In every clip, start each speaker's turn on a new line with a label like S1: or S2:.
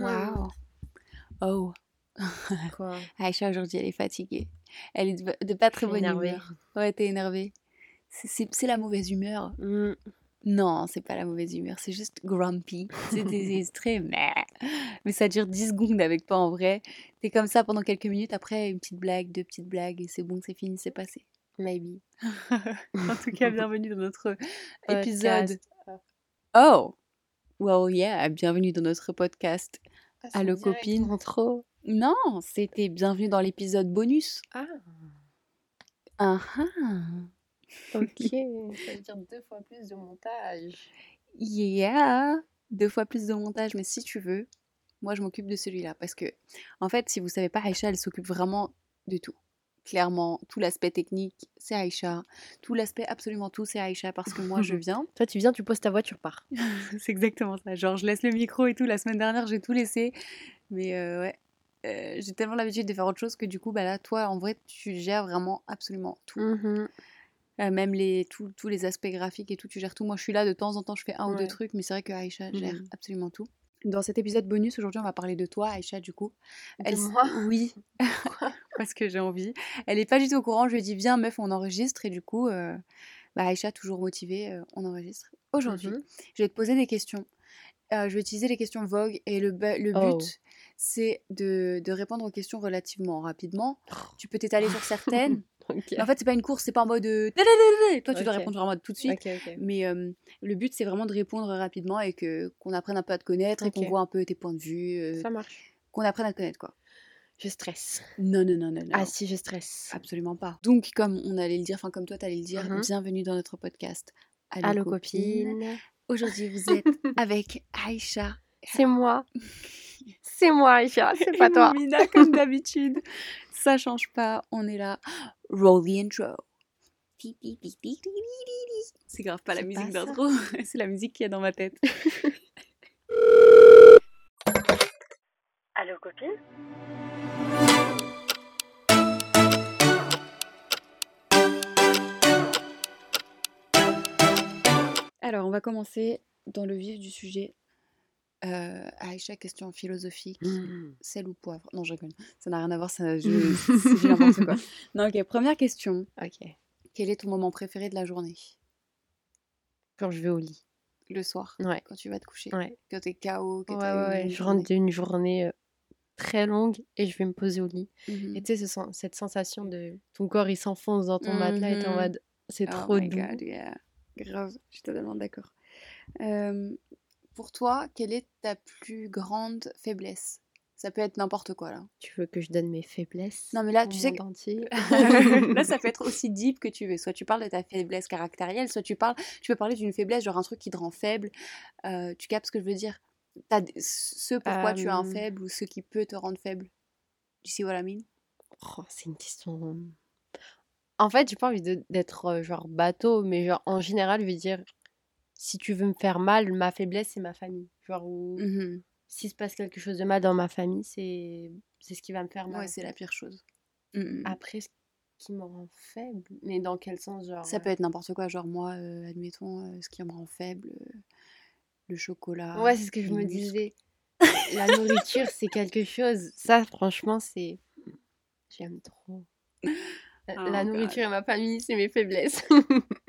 S1: Waouh. Oh.
S2: Quoi?
S1: Aïcha, aujourd'hui, elle est fatiguée. Elle est de, de pas très bonne
S2: énervée.
S1: humeur. Ouais, t'es énervée. C'est- la mauvaise humeur.
S2: Mm.
S1: Non, c'est pas la mauvaise humeur, c'est juste grumpy. C'est désespéré, mais... mais ça dure 10 secondes avec toi en vrai. T'es comme ça pendant quelques minutes, après une petite blague, deux petites blagues, et c'est bon, c'est fini, c'est passé.
S2: Maybe.
S1: en tout cas, bienvenue dans notre
S2: Podcast.
S1: épisode. Oh! Well, yeah, bienvenue dans notre podcast. Allô, copine.
S2: Trop.
S1: Non, c'était bienvenue dans l'épisode bonus.
S2: Ah,
S1: Ah ah.
S2: ok. ça veut dire deux fois plus de montage.
S1: Yeah, deux fois plus de montage, mais si tu veux, moi je m'occupe de celui-là parce que, en fait, si vous savez pas, Aïcha, elle s'occupe vraiment de tout. Clairement, tout l'aspect technique, c'est Aïcha. Tout l'aspect, absolument tout, c'est Aïcha parce que moi je viens.
S2: Toi, tu viens, tu poses ta voix, tu repars.
S1: c'est exactement ça. Genre, je laisse le micro et tout. La semaine dernière, j'ai tout laissé, mais euh, ouais. euh, j'ai tellement l'habitude de faire autre chose que du coup, bah là, toi, en vrai, tu gères vraiment absolument tout.
S2: Mhm.
S1: Euh, même les, tous- tous les aspects graphiques et tout, tu gères tout. Moi, je suis là de temps en temps, je fais un ou deux trucs, mais c'est vrai que Aïcha gère
S2: Mhm.
S1: absolument tout. Dans cet épisode bonus, aujourd'hui, on va parler de toi, Aïcha, du coup.
S2: De
S1: Elle
S2: moi?
S1: Oui, parce que j'ai envie. Elle est pas du tout au courant. Je lui ai dit, viens, meuf, on enregistre. Et du coup, euh, bah, Aïcha, toujours motivée, euh, on enregistre. Aujourd'hui,
S2: Mhm.
S1: je vais te poser des questions. Euh, je vais utiliser les questions Vogue et le, le
S2: Oh.
S1: but, c'est de, de répondre aux questions relativement rapidement. Tu peux t'étaler sur certaines. En fait, c'est pas une course, c'est pas en mode. euh. Toi, tu dois répondre en mode tout de suite. Mais euh, le but, c'est vraiment de répondre rapidement et que qu'on apprenne un peu à te connaître et qu'on voit un peu tes points de vue, euh,
S2: Ça marche.
S1: qu'on apprenne à te connaître, quoi.
S2: Je stresse.
S1: Non, non, non, non, non.
S2: Ah si, je stresse.
S1: Absolument pas. Donc, comme on allait le dire, enfin, comme toi, t'allais le dire,
S2: Mhm.
S1: bienvenue dans notre podcast. Allô,
S2: Allô,
S1: copine.
S2: copine.
S1: Aujourd'hui, vous êtes avec Aïcha.
S2: C'est moi. C'est moi, Aïcha, c'est pas toi.
S1: Moumina, comme d'habitude. Ça change pas, on est là. Roll the intro. C'est grave pas la musique d'intro, c'est la musique qui est dans ma tête.
S2: Allô, copine?
S1: Alors, on va commencer dans le vif du sujet. Euh, Aïcha, question philosophique. Sel ou poivre? Non, je rigole. Ça n'a rien à voir, ça, je, n'importe quoi. Non, ok, première question.
S2: Ok.
S1: Quel est ton moment préféré de la journée?
S2: Quand je vais au lit.
S1: Le soir,
S2: Ouais.
S1: quand tu vas te coucher.
S2: Ouais.
S1: Quand t'es KO, que
S2: Ouais, ouais,
S1: une
S2: ouais. Je
S1: journée.
S2: rentre d'une journée euh, très longue et je vais me poser au lit.
S1: Mhm.
S2: Et tu sais, ce cette sensation de ton corps, il s'enfonce dans ton matelas et t'es en
S1: Mhm.
S2: mode, c'est
S1: Oh
S2: trop
S1: my
S2: doux.
S1: God, yeah. Grave, je suis totalement d'accord. Euh, pour toi, quelle est ta plus grande faiblesse? Ça peut être n'importe quoi là.
S2: Tu veux que je donne mes faiblesses
S1: Non, mais là, tu sais que- là, ça peut être aussi deep que tu veux. Soit tu parles de ta faiblesse caractérielle, soit tu parles, tu peux parler d'une faiblesse, genre un truc qui te rend faible. Euh, tu captes ce que je veux dire? T'as ce pourquoi tu es un faible ou ce qui peut te rendre faible? Tu sais what I mean?
S2: Oh, c'est une question. En fait, j'ai pas envie d'être euh, genre bateau, mais genre en général, je veux dire, si tu veux me faire mal, ma faiblesse, c'est ma famille. Genre, où s'il se passe quelque chose de mal dans ma famille, c'est ce qui va me faire mal.
S1: Ouais, c'est la pire chose. Mhm.
S2: Après, ce qui me rend faible, mais dans quel sens, genre
S1: Ça
S2: euh,
S1: peut être n'importe quoi, genre moi, euh, admettons, euh, ce qui me rend faible, euh, le chocolat.
S2: Ouais, c'est ce que je me disais. La nourriture, c'est quelque chose. Ça, franchement, c'est. J'aime trop. La-
S1: Oh
S2: La
S1: God.
S2: nourriture et ma famille, c'est mes faiblesses.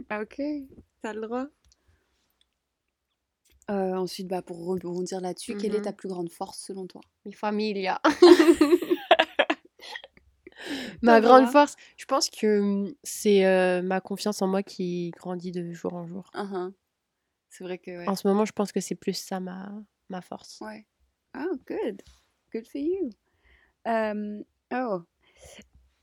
S1: Ah, ok, t'as le droit. Euh, ensuite, bah, pour rebondir là-dessus, quelle est ta plus grande force selon toi?
S2: Mi familia. ma grande force, je pense que hum, c'est euh, ma confiance en moi qui grandit de jour en jour.
S1: Uhum. C'est vrai que ouais.
S2: En ce moment, je pense que c'est plus ça ma, ma force.
S1: Ouais. Oh, good. Good for you. Oh.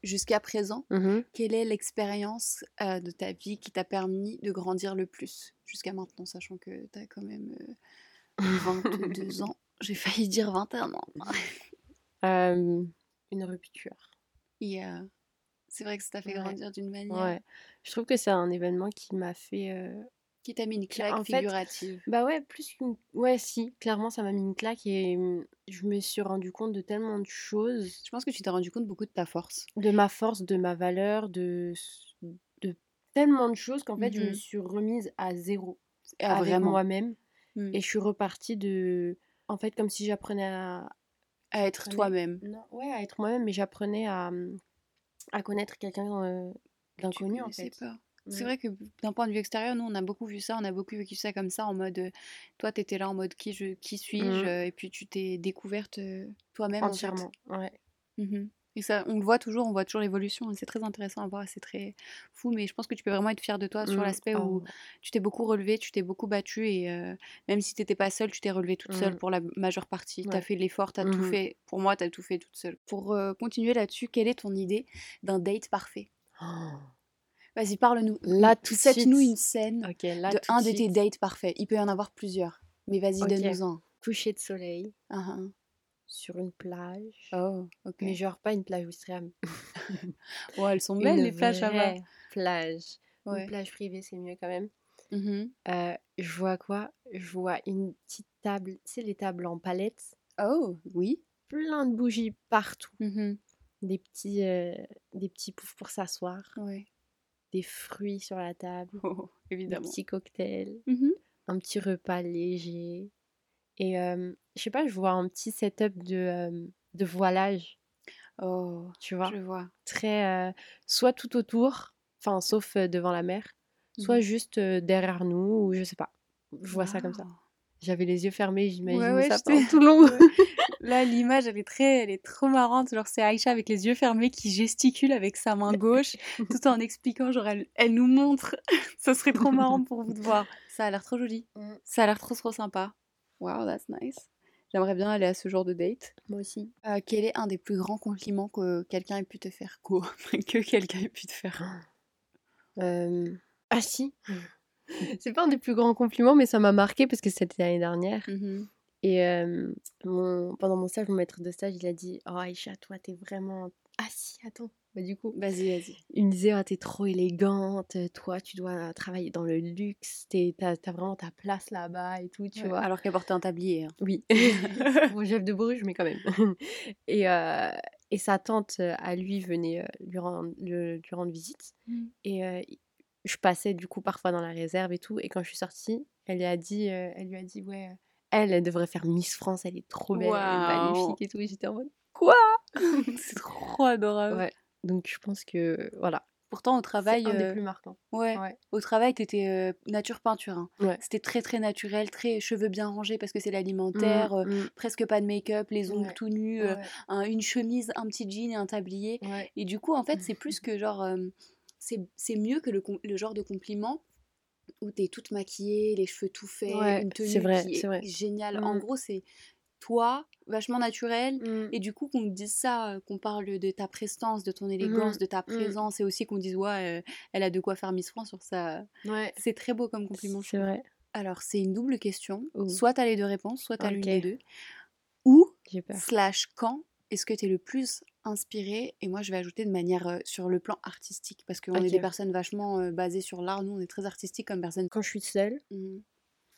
S1: Jusqu'à présent,
S2: Mhm.
S1: quelle est l'expérience euh, de ta vie qui t'a permis de grandir le plus jusqu'à maintenant, sachant que t'as quand même euh, 22 ans? J'ai failli dire 21 ans.
S2: Euh, une rupture.
S1: Euh, c'est vrai que ça t'a fait
S2: Ouais.
S1: grandir d'une manière
S2: Ouais. Je trouve que c'est un événement qui m'a fait.
S1: Qui t'a mis une claque
S2: en fait,
S1: figurative.
S2: Bah ouais, plus qu'une. Ouais, si, clairement, ça m'a mis une claque et hum, je me suis rendu compte de tellement de choses,
S1: Je pense que tu t'es rendu compte beaucoup de ta force.
S2: de ma force, de ma valeur, de, de tellement de choses qu'en fait, je me
S1: Mhm.
S2: suis remise à zéro
S1: Ah,
S2: avec moi-même
S1: Mm.
S2: et je suis repartie de. en fait, comme si j'apprenais à.
S1: À être toi-même.
S2: Ouais, à être moi-même, mais j'apprenais à, à connaître quelqu'un euh, d'inconnu, en fait.
S1: pas. C'est vrai que d'un point de vue extérieur, nous, on a beaucoup vu ça, on a beaucoup vécu ça comme ça, en mode, toi, t'étais là en mode qui, je, qui suis-je, euh, et puis tu t'es découverte toi-même, en fait.
S2: Entièrement, ouais.
S1: Mhm. Et ça, on le voit toujours, on voit toujours l'évolution, et c'est très intéressant à voir, c'est très fou, mais je pense que tu peux vraiment être fière de toi sur
S2: Mm.
S1: l'aspect
S2: Oh,
S1: où tu t'es beaucoup relevée, tu t'es beaucoup battue, et euh, même si t'étais pas seule, tu t'es relevée toute seule pour la majeure partie. T'as fait l'effort, t'as tout fait. Pour moi, t'as tout fait toute seule. Pour euh, continuer là-dessus, quelle est ton idée d'un date parfait?
S2: Oh.
S1: Vas-y, parle-nous.
S2: Là, tout de suite.
S1: une scène
S2: là,
S1: de un
S2: de
S1: de tes dates parfaits. Il peut y en avoir plusieurs, mais vas-y, donne-nous un.
S2: Coucher de soleil
S1: Ah, ah.
S2: sur une plage.
S1: Oh, ok.
S2: Mais genre pas une plage Ouistreham.
S1: Oh, elles sont belles
S2: Une
S1: les plages là-bas.
S2: plage.
S1: Ouais.
S2: Une plage privée, c'est mieux quand même.
S1: Mhm.
S2: Euh, je vois quoi? Je vois une petite table, tu sais, les tables en palette,
S1: Oh, oui.
S2: plein de bougies partout,
S1: Mhm.
S2: des petits, euh, des petits poufs pour s'asseoir,
S1: Ouais.
S2: Des fruits sur la table,
S1: Oh,
S2: des
S1: évidemment.
S2: petits cocktails,
S1: Mhm.
S2: un petit repas léger. Et euh, je sais pas, je vois un petit setup de, euh, de voilage,
S1: Oh,
S2: tu vois,
S1: je vois.
S2: très euh, soit tout autour, enfin sauf devant la mer, soit
S1: Mhm.
S2: juste derrière nous, ou je sais pas. Je vois ça comme ça. J'avais les yeux fermés, j'imagine
S1: Ouais, ouais,
S2: ça tout le long.
S1: Là, l'image, elle est très, elle est trop marrante. Genre, c'est Aïcha avec les yeux fermés qui gesticule avec sa main gauche, tout en expliquant. Genre, elle, elle nous montre. ça serait trop marrant pour vous de voir. Ça a l'air trop joli.
S2: Mm.
S1: Ça a l'air trop, trop sympa. Wow, that's nice. J'aimerais bien aller à ce genre de date.
S2: Moi aussi.
S1: Euh, quel est un des plus grands compliments que quelqu'un ait pu te faire? Quoi? Que quelqu'un ait pu te faire?
S2: Euh, Ah si. C'est pas un des plus grands compliments, mais ça m'a marqué parce que c'était l'année dernière.
S1: Mhm.
S2: Et euh, mon... pendant mon stage, mon maître de stage, il a dit Oh Aïcha, toi, t'es vraiment. Ah si, attends. Bah, du coup,
S1: Vas-y, vas-y.
S2: il me disait Ah, T'es trop élégante, toi, tu dois travailler dans le luxe, t'es- t'as as vraiment ta place là-bas et tout, tu
S1: Ouais,
S2: vois.
S1: Alors qu'elle portait un tablier. hein.
S2: Oui. Bon, chef de Bruges, mais quand même. et, euh, et sa tante, euh, à lui, venait lui, rendre, lui rendre visite.
S1: Mm.
S2: Et euh, je passais du coup parfois dans la réserve et tout. Et quand je suis sortie, elle lui a dit, euh, elle lui a dit ouais, euh, elle, elle devrait faire Miss France, elle est trop belle, elle est
S1: Waouh.
S2: magnifique et tout. Et j'étais en mode
S1: C'est trop adorable.
S2: ouais. Donc je pense que voilà,
S1: Pourtant, au travail,
S2: un des
S1: euh,
S2: plus marquants.
S1: ouais,
S2: Ouais.
S1: au travail, t'étais euh, nature peinture. hein.
S2: Ouais.
S1: C'était très très naturel, très cheveux bien rangés parce que c'est l'alimentaire, euh,
S2: Mm,
S1: presque pas de make-up, les ongles tout nus, un- une chemise, un petit jean et un tablier. Et du coup, en fait, c'est plus que genre, c'est mieux que le, le genre de compliment où t'es toute maquillée, les cheveux tout faits,
S2: Ouais,
S1: une tenue
S2: c'est vrai,
S1: qui
S2: c'est vrai.
S1: est géniale. En
S2: Mm.
S1: gros, c'est toi, vachement naturel.
S2: Mm,
S1: Et du coup, qu'on te dise ça, euh, qu'on parle de ta prestance, de ton élégance, de ta présence, et aussi qu'on dise, ouais, euh, elle a de quoi faire Miss France sur ça.
S2: ouais.
S1: C'est très beau comme compliment.
S2: C'est vrai.
S1: Alors, c'est une double question.
S2: Oh.
S1: Soit t'as les deux réponses, soit t'as l'une
S2: Ok.
S1: des deux. Ou, slash, quand est-ce que t'es le plus inspiré? Et moi, je vais ajouter de manière euh, sur le plan artistique, parce qu'on est
S2: Ok.
S1: des personnes vachement euh, basées sur l'art. Nous, on est très artistique comme personne.
S2: Quand je suis seule,
S1: Mhm.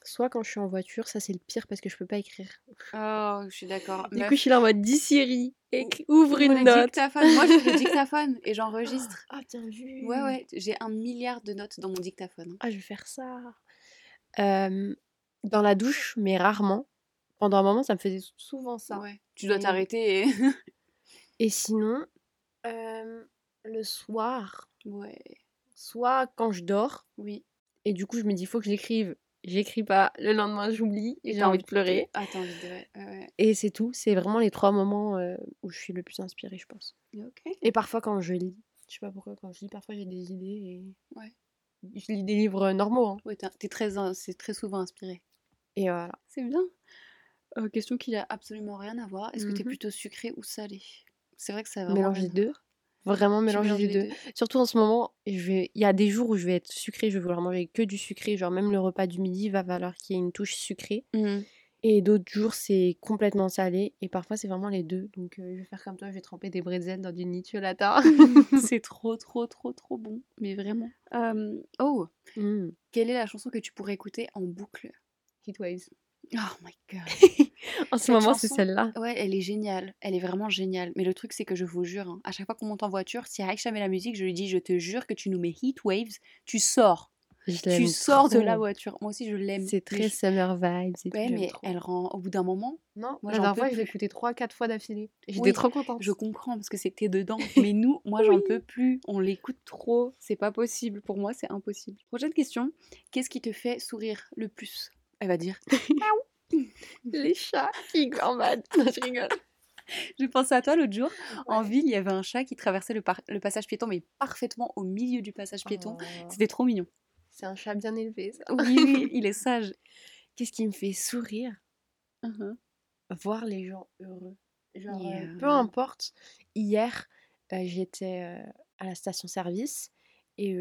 S2: soit quand je suis en voiture, ça c'est le pire parce que je peux pas écrire.
S1: Oh, je suis d'accord.
S2: Du coup, je suis là en mode dis Siri, ouvre
S1: Ou
S2: une
S1: le
S2: note.
S1: dictaphone. Moi, j'ai le dictaphone et j'enregistre.
S2: Ah, bien vu.
S1: Ouais, ouais, j'ai un milliard de notes dans mon dictaphone.
S2: Ah, je vais faire ça. Euh, dans la douche, mais rarement. Pendant un moment, ça me faisait souvent ça.
S1: Ouais. Tu dois
S2: Et-
S1: t'arrêter et...
S2: Et sinon, euh, le soir,
S1: ouais,
S2: soit quand je dors,
S1: oui.
S2: et du coup, je me dis, faut que j'écrive. J'écris pas. Le lendemain, j'oublie. et J'ai envie de pleurer.
S1: Ah, t'as envie de... Ouais, ouais,
S2: Et c'est tout. C'est vraiment les trois moments euh, où je suis le plus inspirée, je pense. Et parfois, quand je lis, je sais pas pourquoi, quand je lis, parfois j'ai des idées et.
S1: Ouais.
S2: Je lis des livres normaux. hein.
S1: Ouais, t'es très, c'est très souvent inspiré.
S2: Et voilà.
S1: C'est bien. Euh, question qui a absolument rien à voir. Est-ce que t'es
S2: Mhm.
S1: plutôt sucré ou salé? C'est vrai que ça a vraiment
S2: Mélange
S1: rien
S2: des
S1: à
S2: deux. Vraiment
S1: Tu
S2: mélanger les
S1: les
S2: deux. Surtout en ce moment, je vais... il y a des jours où je vais être sucrée, je vais vouloir manger que du sucré. Genre même le repas du midi va falloir qu'il y ait une touche sucrée.
S1: Mhm.
S2: Et d'autres jours, c'est complètement salé. Et parfois, c'est vraiment les deux. Donc euh, je vais faire comme toi, je vais tremper des bretzels dans du nutellata.
S1: c'est trop, trop, trop, trop bon. Mais vraiment. Euh, oh,
S2: Mm.
S1: quelle est la chanson que tu pourrais écouter en boucle?
S2: Heatwaves.
S1: Oh my god.
S2: En ce
S1: Cette
S2: moment, c'est celle-là.
S1: Ouais, elle est géniale. Elle est vraiment géniale. Mais le truc, c'est que je vous jure, hein, à chaque fois qu'on monte en voiture, si Aïcha met la musique, je lui dis, je te jure que tu nous mets Heat Waves, tu sors.
S2: Je
S1: Tu
S2: l'aime
S1: sors de la voiture. Moi aussi, je l'aime.
S2: C'est très
S1: je-
S2: summer vibes et
S1: Ouais, mais
S2: trop.
S1: elle rend. Au bout d'un moment,
S2: Non,
S1: Moi,
S2: la
S1: j'en
S2: dernière
S1: peux
S2: fois, je l'ai écouté 3-4 fois d'affilée. J'étais
S1: Oui,
S2: trop contente.
S1: je comprends parce que c'était dedans. Mais nous, moi, j'en
S2: Oui.
S1: peux plus. On l'écoute trop. C'est pas possible. Pour moi, c'est impossible. Prochaine question. Qu'est-ce qui te fait sourire le plus? Elle va dire.
S2: Les chats qui gambadent. Non, je rigole.
S1: J'ai pensé à toi l'autre jour. En ville, il y avait un chat qui traversait le, passage piéton, mais parfaitement au milieu du passage piéton.
S2: Oh,
S1: C'était trop mignon.
S2: C'est un chat bien élevé, ça.
S1: Oui, oui, il est sage.
S2: Qu'est-ce qui me fait sourire?
S1: Mhm.
S2: Voir les gens heureux. Genre, euh, peu importe. Hier, euh, j'étais euh, à la station-service et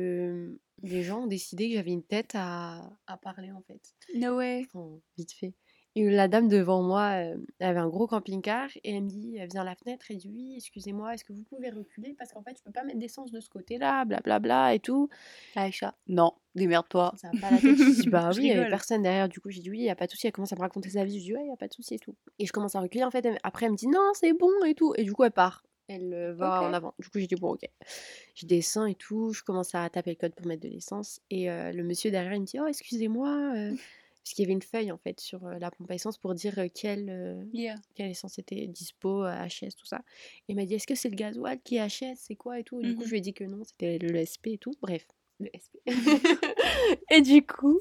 S2: les gens ont décidé que j'avais une tête à, à parler, en fait.
S1: No way.
S2: Enfin, vite fait. Et la dame devant moi, euh, elle avait un gros camping-car et elle me dit, elle vient à la fenêtre et dit oui, excusez-moi, est-ce que vous pouvez reculer? Parce qu'en fait je peux pas mettre d'essence de ce côté-là, blablabla et tout.
S1: Aïcha. Non, démerde-toi.
S2: Ça va pas la tête. Je dis bah oui, il y avait personne derrière. Du coup j'ai dit oui, il y a pas de souci. Elle commence à me raconter sa vie. Je dis ouais, il y a pas de souci et tout. Et je commence à reculer en fait. Après elle me dit non, c'est bon et tout. Et du coup elle part. Elle euh, va en avant. Du coup j'ai dit bon ok. Je descends et tout. Je commence à taper le code pour mettre de l'essence et euh, le monsieur derrière il me dit oh excusez-moi. euh, parce qu'il y avait une feuille en fait sur euh, la pompe à essence pour dire quelle,
S1: Yeah.
S2: quelle essence était dispo, HS, tout ça. Et il m'a dit est-ce que c'est le gasoil qui est HS, c'est quoi et tout. Et du coup
S1: Mhm.
S2: je lui ai dit que non, c'était le SP et tout. Bref, le SP. et du coup,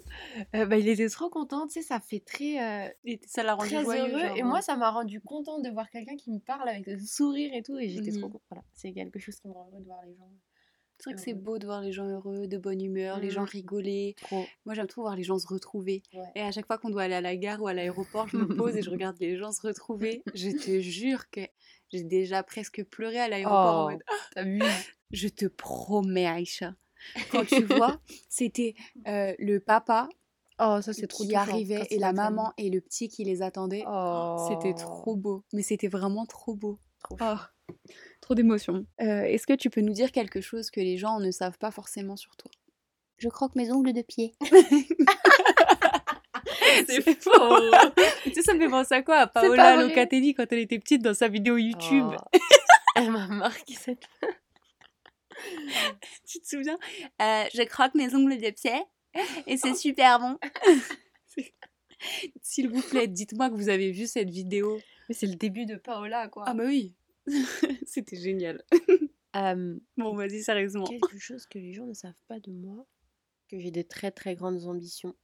S2: euh, bah, il était trop content, tu sais, ça fait très, euh,
S1: ça l'a rendu
S2: très
S1: joyeux.
S2: heureux.
S1: genre,
S2: et
S1: euh.
S2: moi, ça m'a rendu contente de voir quelqu'un qui me parle avec le sourire et tout. Et j'étais trop
S1: Mhm.
S2: contente. Voilà, c'est quelque chose qui me rend heureux de voir les gens.
S1: C'est vrai que c'est
S2: heureux.
S1: beau de voir les gens heureux, de bonne humeur, les gens
S2: Mhm.
S1: rigoler.
S2: Trop.
S1: Moi, j'aime trop voir les gens se retrouver.
S2: Ouais.
S1: Et à chaque fois qu'on doit aller à la gare ou à l'aéroport, je me pose et je regarde les gens se retrouver. Je te jure que j'ai déjà presque pleuré à l'aéroport en
S2: Oh,
S1: mode
S2: t'as vu
S1: Je te promets, Aïcha. Quand tu vois, c'était euh, le papa
S2: Oh, ça c'est trop
S1: qui arrivait et la maman et le petit qui les attendait. C'était
S2: Oh,
S1: trop beau. Mais c'était vraiment trop beau.
S2: trop.
S1: Oh, trop d'émotions. Euh, Est-ce que tu peux nous dire quelque chose que les gens ne savent pas forcément sur toi? Je croque mes ongles de pied.
S2: C'est
S1: faux. tu sais, ça me fait penser à quoi? À Paola. Locatelli quand elle était petite dans sa vidéo YouTube.
S2: Oh. Elle m'a marqué cette.
S1: Tu te souviens? Euh, Je croque mes ongles de pied et c'est super bon. S'il vous plaît, dites-moi que vous avez vu cette vidéo.
S2: Mais c'est le début de Paola, quoi.
S1: Ah bah oui, c'était génial.
S2: Euh,
S1: Bon, vas-y, sérieusement.
S2: quelque chose que les gens ne savent pas de moi, que j'ai de très très grandes ambitions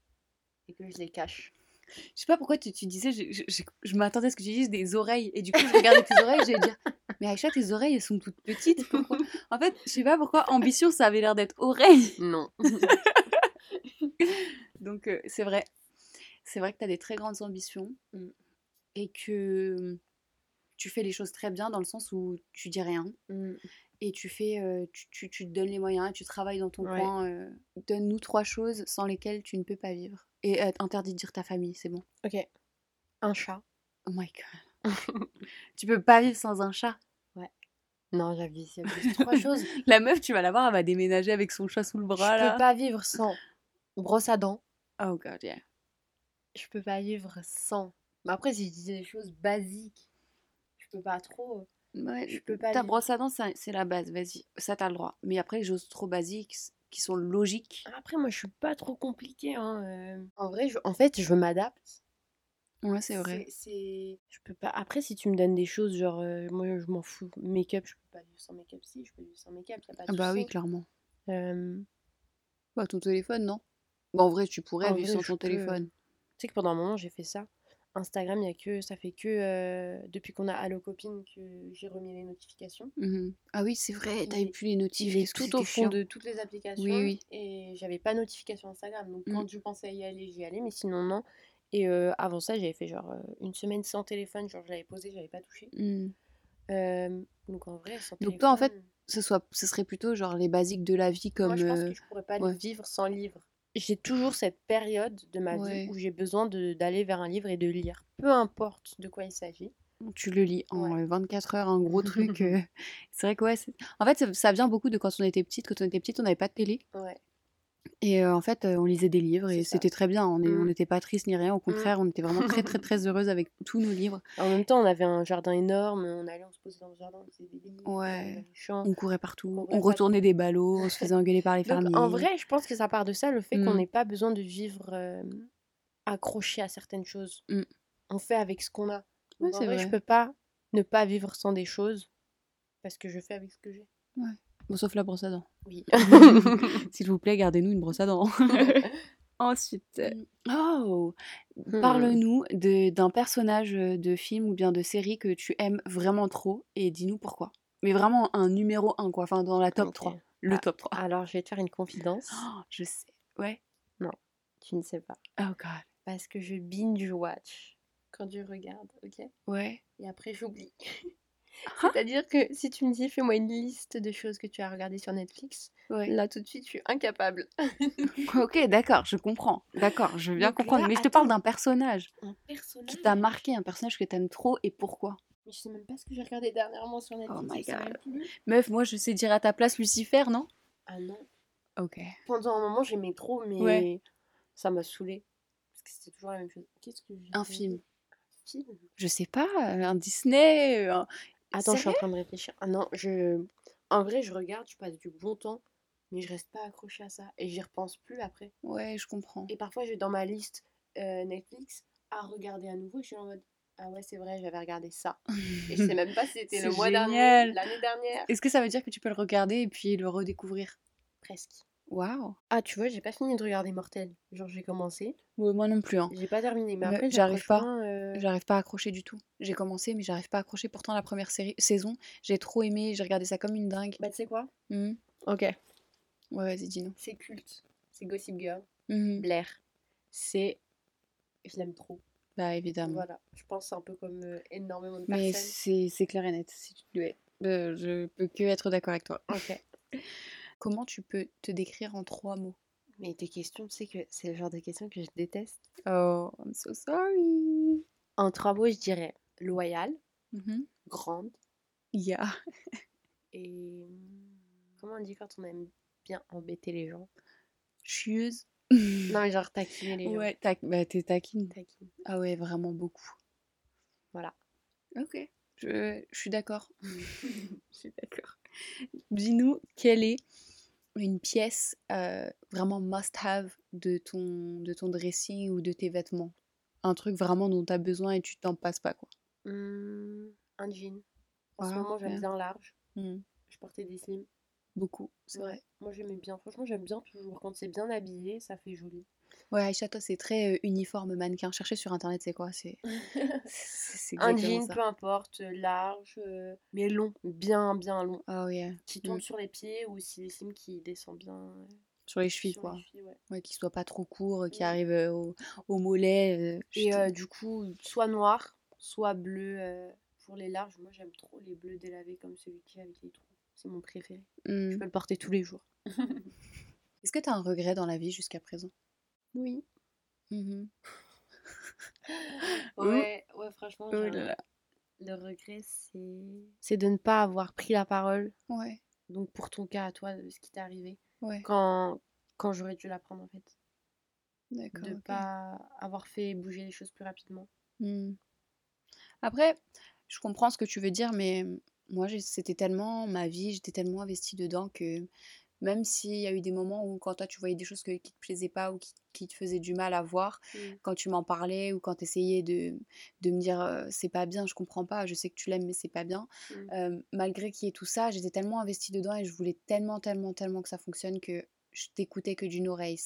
S2: et que je les cache.
S1: Je sais pas pourquoi tu, tu disais, je, je- je- je m'attendais à ce que tu dises des oreilles. Et du coup, je regardais tes oreilles et j'allais dire, mais Aïcha, tes oreilles, elles sont toutes petites. Pourquoi? En fait, je sais pas pourquoi ambition, ça avait l'air d'être oreille.
S2: Non.
S1: Donc, euh, c'est vrai. C'est vrai que tu as des très grandes ambitions
S2: Mm.
S1: et que tu fais les choses très bien dans le sens où tu dis rien
S2: Mm.
S1: Et tu fais, euh, tu, tu- tu te donnes les moyens, tu travailles dans ton
S2: Ouais.
S1: coin. euh, Donne-nous trois choses sans lesquelles tu ne peux pas vivre. Et euh, interdit de dire ta famille, c'est bon.
S2: ok. Un chat.
S1: Oh my god. tu peux pas vivre sans un chat.
S2: Non, j'avais trois choses.
S1: La meuf, tu vas la voir, elle va déménager avec son chat sous le
S2: Je
S1: bras là.
S2: peux pas vivre sans brosse à dents.
S1: Oh god, yeah.
S2: Je peux pas vivre sans. Mais après, si je disais des choses basiques, je peux pas trop.
S1: Ouais,
S2: Je peux pas
S1: ta brosse à dents, c'est la base, vas-y, ça t'as le droit. Mais après, les choses trop basiques, qui sont logiques.
S2: Après, moi, je suis pas trop compliquée. Hein. euh. En vrai, je... en fait, je m'adapte.
S1: Ouais, c'est vrai.
S2: C'est, je peux pas. Après, si tu me donnes des choses, genre, euh, moi, je m'en fous. Make-up, je peux pas vivre sans make-up. Si, je peux vivre sans make-up, y a pas de
S1: Ah bah oui, clairement.
S2: Euh,
S1: Bah, ton téléphone, non Bah, en vrai, tu pourrais
S2: En
S1: vivre
S2: vrai,
S1: sans ton
S2: peux.
S1: téléphone.
S2: Tu sais que pendant un moment, j'ai fait ça. Instagram, y a que, ça fait que euh, depuis qu'on a Allo Copine que j'ai remis les notifications.
S1: Mhm. Ah oui, c'est vrai, t'avais plus les que
S2: tout au fond de toutes les applications.
S1: Oui, oui.
S2: Et j'avais pas notification Instagram. Donc quand je pensais y aller, j'y allais. Mais sinon, non. Et euh, avant ça, j'avais fait genre euh, une semaine sans téléphone. Genre, je l'avais posé, j'avais pas touché. Euh, donc en vrai, sans
S1: Donc toi, en fait, Ce, soit, ce serait plutôt genre les basiques de la vie comme...
S2: moi, je pense que je pourrais pas
S1: ouais.
S2: vivre sans livre. J'ai toujours cette période de ma
S1: Ouais.
S2: vie où j'ai besoin d'aller vers un livre et de lire. Peu importe de quoi il s'agit.
S1: Tu le lis en
S2: Ouais.
S1: euh, 24 heures, un gros truc. euh, C'est vrai que ouais. En fait, ça, ça vient beaucoup de quand on était petite. Quand on était petite, on n'avait pas de télé.
S2: Ouais.
S1: Et euh, en fait, euh, on lisait des livres et c'était très bien. On n'était pas triste ni rien. Au contraire, on était vraiment très, très, très heureuse avec tous nos livres.
S2: En même temps, on avait un jardin énorme, on allait, on se posait dans le jardin, on faisait des
S1: Ouais.
S2: champs.
S1: On courait partout.
S2: On
S1: retournait des ballots. On se faisait engueuler par les
S2: Donc,
S1: fermiers.
S2: en vrai, je pense que ça part de ça, le fait qu'on n'ait pas besoin de vivre euh, accroché à certaines choses. On fait avec ce qu'on a.
S1: Ouais,
S2: Donc, en
S1: c'est
S2: vrai,
S1: vrai.
S2: je peux pas ne pas vivre sans des choses parce que je fais avec ce que j'ai.
S1: Bon, sauf la brosse à dents.
S2: Oui.
S1: S'il vous plaît, gardez-nous une brosse à dents. Ensuite, euh, oh,
S2: Hmm.
S1: parle-nous d'un personnage euh, de film ou bien de série que tu aimes vraiment trop et dis-nous pourquoi. Mais vraiment un numéro 1, quoi. Enfin, dans la top
S2: Ok.
S1: 3. Le
S2: Ah.
S1: top 3.
S2: Alors, je vais te faire une confidence.
S1: Oh, je sais. Ouais.
S2: Tu ne sais pas.
S1: Oh, God.
S2: Parce que je binge watch quand je regarde, ok?
S1: Ouais.
S2: Et après, j'oublie.
S1: Ah.
S2: C'est-à-dire que si tu me dis, fais-moi une liste de choses que tu as regardées sur Netflix,
S1: Ouais.
S2: là tout de suite, je suis incapable.
S1: ok, d'accord, je comprends. D'accord, je veux bien
S2: Donc
S1: comprendre.
S2: là,
S1: Mais je te parle d'un personnage
S2: Un personnage.
S1: qui t'a marqué, un personnage que t'aimes trop et pourquoi?
S2: Mais je sais même pas ce que j'ai regardé dernièrement sur Netflix.
S1: Oh my God.
S2: plus.
S1: Meuf, moi, je sais dire à ta place Lucifer, non?
S2: Ah non.
S1: Ok.
S2: Pendant un moment, j'aimais trop, mais
S1: Ouais.
S2: ça m'a saoulée. Parce que c'était toujours la même chose. Qu'est-ce que j'ai
S1: Un film.
S2: Un film?
S1: Je sais pas, euh, un Disney. euh, un-
S2: Attends, je suis en train de réfléchir. Ah non, je... En vrai, je regarde, je passe du bon temps, mais je reste pas accrochée à ça. Et j'y repense plus après.
S1: Ouais, je comprends.
S2: Et parfois, j'ai dans ma liste euh, Netflix à regarder à nouveau. Je suis en mode, ah ouais, c'est vrai, j'avais regardé ça. Et je sais même pas si c'était le mois dernier, l'année dernière.
S1: Est-ce que ça veut dire que tu peux le regarder et puis le redécouvrir?
S2: Presque.
S1: Waouh.
S2: Ah, tu vois, j'ai pas fini de regarder Mortel. Genre, j'ai commencé,
S1: Ouais, moi non plus. Hein.
S2: j'ai pas terminé. Mais
S1: Mais
S2: après,
S1: j'arrive pas.
S2: euh,
S1: J'arrive pas à accrocher du tout. J'ai commencé, mais j'arrive pas à accrocher. Pourtant, la première série, saison, j'ai trop aimé. J'ai regardé ça comme une dingue.
S2: Bah, tu sais quoi?
S1: Mhm.
S2: Ok.
S1: Ouais, vas-y, dis-nous.
S2: C'est culte. C'est Gossip Girl.
S1: Mhm.
S2: Blair. C'est. Je l'aime trop.
S1: Bah, évidemment.
S2: Voilà. Je pense c'est un peu comme euh, énormément de
S1: Mais
S2: personnes.
S1: c'est c'est clair et net. Si tu... ouais. Euh, je peux que être d'accord avec toi.
S2: Ok.
S1: Comment tu peux te décrire en trois mots?
S2: Mais tes questions, tu sais que c'est le genre de questions que je déteste.
S1: Oh, I'm so sorry.
S2: En trois mots, je dirais loyale,
S1: Mhm.
S2: grande
S1: Yeah.
S2: et. hum, Comment on dit quand on aime bien embêter les gens?
S1: Chieuse.
S2: Non, mais genre taquiner les gens.
S1: Ouais, tac- bah, t'es taquine.
S2: Taquine.
S1: Ah ouais, vraiment beaucoup.
S2: Voilà.
S1: Ok, je, je suis d'accord. je suis d'accord. Dis-nous, quelle est une pièce euh, vraiment must-have de ton, de ton dressing ou de tes vêtements? Un truc vraiment dont tu as besoin et tu t'en passes pas, quoi.
S2: Hum, un jean. En ce
S1: Wow,
S2: moment, j'aime bien large.
S1: Hmm,
S2: Je portais des slims.
S1: Beaucoup, c'est
S2: Ouais.
S1: vrai.
S2: Moi, j'aimais bien. Franchement, j'aime bien toujours. Quand c'est bien habillé, ça fait joli.
S1: Ouais, Aïcha, toi, c'est très euh, uniforme mannequin. Cherchez sur internet, c'est quoi? C'est
S2: un jean,
S1: ça.
S2: peu importe, large, euh, mais long. Bien, bien long.
S1: Oh yeah.
S2: Qui tombe
S1: Mm.
S2: sur les pieds ou aussi les slims qui descendent bien euh,
S1: Sur les chevilles,
S2: sur
S1: quoi.
S2: les chevilles, ouais.
S1: Ouais, qui soit pas trop court, qui
S2: Ouais.
S1: arrive au, au mollet.
S2: Et du coup, soit noir, soit bleu. pour les larges, moi j'aime trop les bleus délavés comme celui-ci avec les trous. C'est mon préféré. Je peux le porter tous les jours.
S1: Est-ce que tu as un regret dans la vie jusqu'à présent?
S2: Oui.
S1: Mhm.
S2: Ouais, ouais, franchement,
S1: Oh là là.
S2: le regret, c'est... C'est de ne pas avoir pris la parole.
S1: Ouais,
S2: Donc pour ton cas à toi, de ce qui t'est arrivé.
S1: ouais,
S2: Quand, quand j'aurais dû la prendre en fait.
S1: d'accord.
S2: De
S1: ok.
S2: pas avoir fait bouger les choses plus rapidement.
S1: Hmm. Après, je comprends ce que tu veux dire, mais moi, j'ai- c'était tellement ma vie, j'étais tellement investie dedans que même s'il y a eu des moments où quand toi tu voyais des choses que- qui te plaisaient pas ou qui, qui te faisaient du mal à voir, quand tu m'en parlais ou quand tu essayais de, de me dire euh, c'est pas bien, je comprends pas, je sais que tu l'aimes mais c'est pas bien,
S2: Mm.
S1: euh, malgré qu'il y ait tout ça, j'étais tellement investie dedans et je voulais tellement, tellement, tellement que ça fonctionne que je t'écoutais que d'une oreille.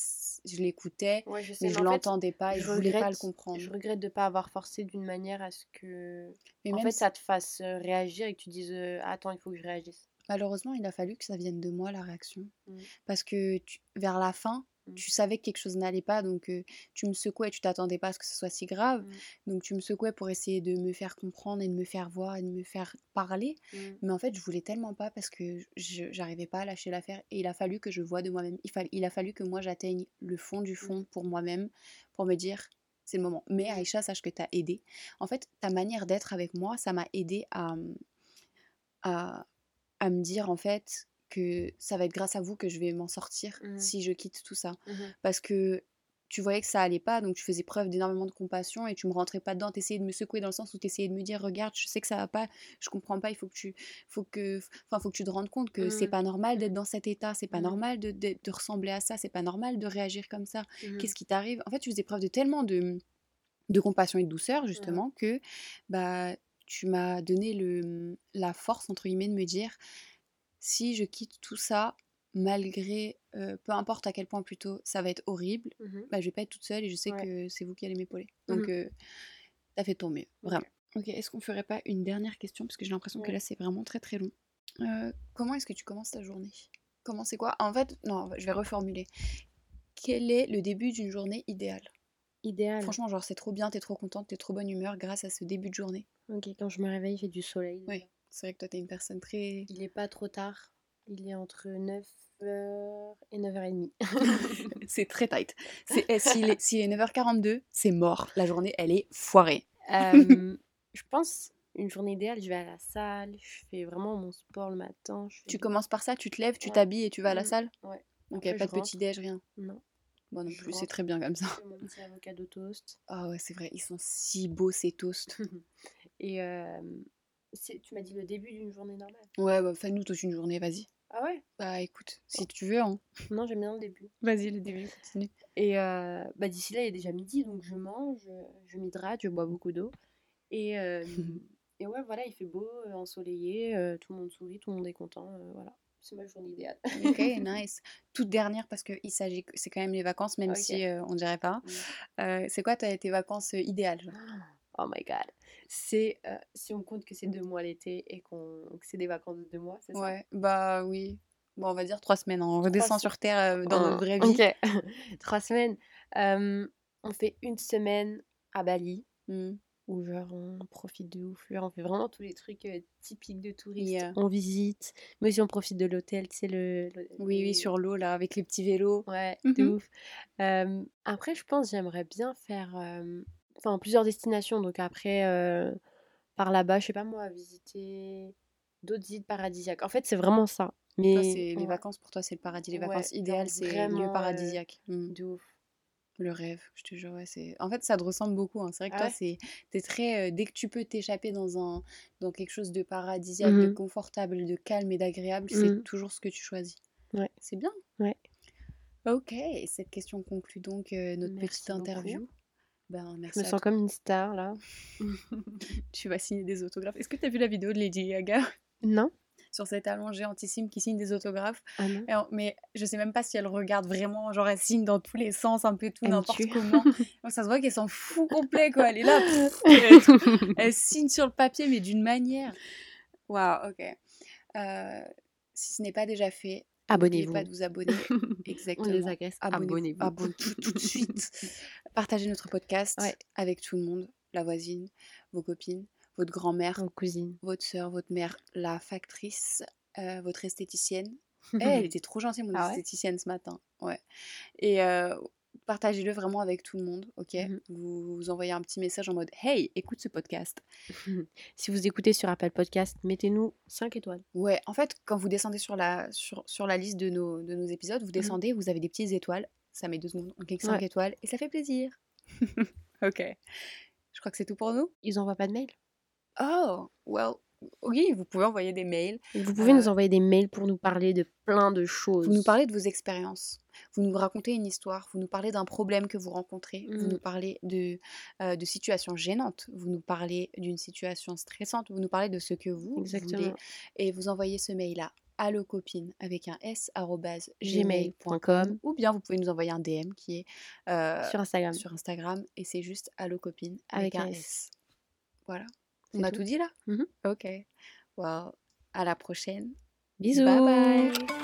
S1: Je l'écoutais,
S2: Ouais, je
S1: mais
S2: mais
S1: je l'entendais pas et je, voulais pas le comprendre.
S2: Je regrette de pas avoir forcé d'une manière à ce que,
S1: Mais
S2: en fait,
S1: si-
S2: ça te fasse réagir et que tu dises euh, attends, il faut que je réagisse.
S1: Malheureusement, il a fallu que ça vienne de moi, la réaction.
S2: Mm.
S1: Parce que tu- vers la fin,
S2: Mm.
S1: tu savais que quelque chose n'allait pas, donc euh, tu me secouais, tu t'attendais pas à ce que ce soit si grave.
S2: Mm.
S1: Donc tu me secouais pour essayer de me faire comprendre et de me faire voir et de me faire parler. Mais en fait, je voulais tellement pas parce que je j'arrivais pas à lâcher l'affaire. Et il a fallu que je vois de moi-même. Il, a fallu que moi, j'atteigne le fond du fond pour moi-même, pour me dire, c'est le moment. Mais Aïcha, sache que tu as aidé. En fait, ta manière d'être avec moi, ça m'a aidé à, à, à me dire, en fait, que ça va être grâce à vous que je vais m'en sortir
S2: Mmh.
S1: si je quitte tout ça.
S2: Mmh
S1: Parce que tu voyais que ça allait pas, donc tu faisais preuve d'énormément de compassion et tu me rentrais pas dedans, t'essayais de me secouer dans le sens où t'essayais de me dire regarde, je sais que ça va pas, je comprends pas, il faut que tu, faut que, enfin faut que tu te rendes compte que c'est
S2: Mmh.
S1: pas normal d'être dans cet état, c'est pas normal de, de, de ressembler à ça, c'est pas normal de réagir comme ça. Qu'est-ce qui t'arrive? En fait, tu faisais preuve de tellement de, de compassion et de douceur justement que bah tu m'as donné le, la force entre guillemets de me dire si je quitte tout ça malgré euh, peu importe à quel point plutôt ça va être horrible
S2: Mmh
S1: bah, je vais pas être toute seule et je sais
S2: Ouais.
S1: que c'est vous qui allez m'épauler. Donc,
S2: Mhm.
S1: euh, t'as fait ton mieux, vraiment. Ok, est-ce qu'on ferait pas une dernière question? Parce que j'ai l'impression que là, c'est vraiment très très long. Euh, comment est-ce que tu commences ta journée? Comment c'est quoi? En fait, non, je vais reformuler. Quel est le début d'une journée idéale?
S2: Idéal.
S1: Franchement, genre, c'est trop bien, t'es trop contente, t'es trop bonne humeur grâce à ce début de journée.
S2: OK, quand je me réveille, il fait du soleil déjà.
S1: C'est vrai que toi, t'es une personne très.
S2: Il est pas trop tard. Il est entre 9h et 9h30.
S1: c'est très tight. C'est- eh, S'il est, s'il est 9h42, c'est mort. La journée, elle est foirée.
S2: Euh, je pense une journée idéale, je vais à la salle, je fais vraiment mon sport le matin. Je fais
S1: Tu commences par ça, tu te lèves, tu
S2: Ouais.
S1: t'habilles et tu vas à la
S2: Mhm.
S1: salle?
S2: Ouais.
S1: Ok,
S2: Après,
S1: pas
S2: je
S1: de
S2: rentre.
S1: petit-déj, rien.
S2: Non.
S1: Moi non
S2: Je
S1: plus, c'est très bien comme ça.
S2: Mon petit avocado toast.
S1: Ah ouais, c'est vrai, ils sont si beaux ces toasts.
S2: Et euh, tu m'as dit le début d'une journée normale.
S1: Ouais, bah fais-nous toute une journée, vas-y.
S2: Ah ouais?
S1: Bah écoute, si tu veux, hein.
S2: Non, j'aime bien le début.
S1: Vas-y, le début, continue.
S2: Et euh, bah, d'ici là, il est déjà midi, donc je mange, je m'hydrate, je bois beaucoup d'eau. Et, euh, et ouais, voilà, il fait beau, ensoleillé, tout le monde sourit, tout le monde est content. voilà, c'est ma journée idéale.
S1: Ok, nice. Toute dernière, parce que il s'agit, que- c'est quand même les vacances, même si euh, on dirait pas.
S2: Mm.
S1: Euh, c'est quoi ta- tes vacances euh, idéales genre?
S2: Oh my god. C'est euh, si on compte que c'est deux mois l'été et qu'on que c'est des vacances de deux mois, c'est ça?
S1: Ouais, bah oui. Bon, on va dire trois semaines, hein. on redescend sur Terre dans
S2: Oh,
S1: notre vraie vie.
S2: Ok. Trois semaines. On fait une semaine à Bali
S1: Mm.
S2: Où genre on profite de ouf. Genre, on fait vraiment tous les trucs euh, typiques de touristes.
S1: Yeah.
S2: On visite, mais aussi on profite de l'hôtel, tu sais le, le-
S1: Oui, oui, sur l'eau, là, avec les petits vélos.
S2: Ouais, de
S1: Mhm.
S2: ouf. Euh, après, je pense j'aimerais bien faire enfin plusieurs destinations. Donc après, euh, par là-bas, je sais pas moi, visiter d'autres îles paradisiaques. En fait, c'est vraiment ça. Mais
S1: Toi, les
S2: ouais,
S1: vacances, pour toi, c'est le paradis. Les vacances idéales, c'est
S2: vraiment,
S1: lieu
S2: euh,
S1: paradisiaque. Mm.
S2: de ouf.
S1: Le rêve, je te jure, ouais, c'est... En fait, ça te ressemble beaucoup. hein. C'est vrai que
S2: Ah
S1: toi,
S2: ouais?
S1: c'est... très... euh, dès que tu peux t'échapper dans, un... dans quelque chose de paradisiaque, de
S2: Mhm.
S1: confortable, de calme et d'agréable,
S2: Mhm.
S1: c'est toujours ce que tu choisis.
S2: Ouais.
S1: C'est bien.
S2: Ouais.
S1: Ok, cette question conclut donc euh, notre
S2: Merci
S1: petite interview. Ben,
S2: Je
S1: merci
S2: me
S1: à
S2: sens comme une star là.
S1: Tu vas signer des autographes. Est-ce que tu as vu la vidéo de Lady Gaga?
S2: Non
S1: sur cette allongée antissime qui signe des autographes
S2: Ah
S1: Mais je sais même pas si elle regarde vraiment, genre elle signe dans tous les sens, un peu tout, n'importe comment. Donc, ça se voit qu'elle s'en fout complet, quoi. Elle est là, pff, elle, elle signe sur le papier, mais d'une manière. Waouh, ok. Euh, si ce n'est pas déjà fait, n'oubliez
S2: Abonnez-vous.
S1: pas de vous abonner.
S2: On
S1: Exactement.
S2: les agresse.
S1: Abonnez-vous.
S2: Abonnez-vous.
S1: Abonne- tout, tout de suite. Partagez notre podcast
S2: Ouais.
S1: avec tout le monde, la voisine, vos copines, votre grand-mère,
S2: Mon cousine.
S1: votre soeur, votre mère, la factrice, euh, votre esthéticienne. Elle était trop gentille, mon
S2: Ah ouais?
S1: esthéticienne, ce matin. Ouais. Et euh, partagez-le vraiment avec tout le monde, ok?
S2: Mhm.
S1: vous, vous envoyez un petit message en mode Hey, écoute ce podcast.
S2: si vous écoutez sur Apple Podcast, mettez-nous 5 étoiles.
S1: Ouais, en fait, quand vous descendez sur la, sur, sur la liste de nos, de nos épisodes, vous descendez, vous avez des petites étoiles. Ça met deux secondes, on clique 5
S2: Ouais.
S1: étoiles et ça fait plaisir. ok. Je crois que c'est tout pour nous.
S2: Ils envoient pas de mail
S1: Oh, well, oui, vous pouvez envoyer des mails.
S2: Vous pouvez
S1: Euh,
S2: nous envoyer des mails pour nous parler de plein de choses.
S1: Vous nous parlez de vos expériences. Vous nous racontez une histoire. Vous nous parlez d'un problème que vous rencontrez. Vous
S2: Mm.
S1: nous parlez de, euh, de situations gênantes. Vous nous parlez d'une situation stressante. Vous nous parlez de ce que vous voulez.
S2: Exactement.
S1: Et vous envoyez ce mail-là allocopine avec un s
S2: Gmail.com.
S1: gmail.com ou bien vous pouvez nous envoyer un DM qui est euh,
S2: Sur Instagram.
S1: sur Instagram et c'est juste allocopine avec,
S2: Avec
S1: un
S2: un
S1: s.
S2: S.
S1: Voilà. On a
S2: tout.
S1: tout dit là?
S2: Mhm.
S1: Ok. Wow. À la prochaine.
S2: Bisous
S1: Bye bye.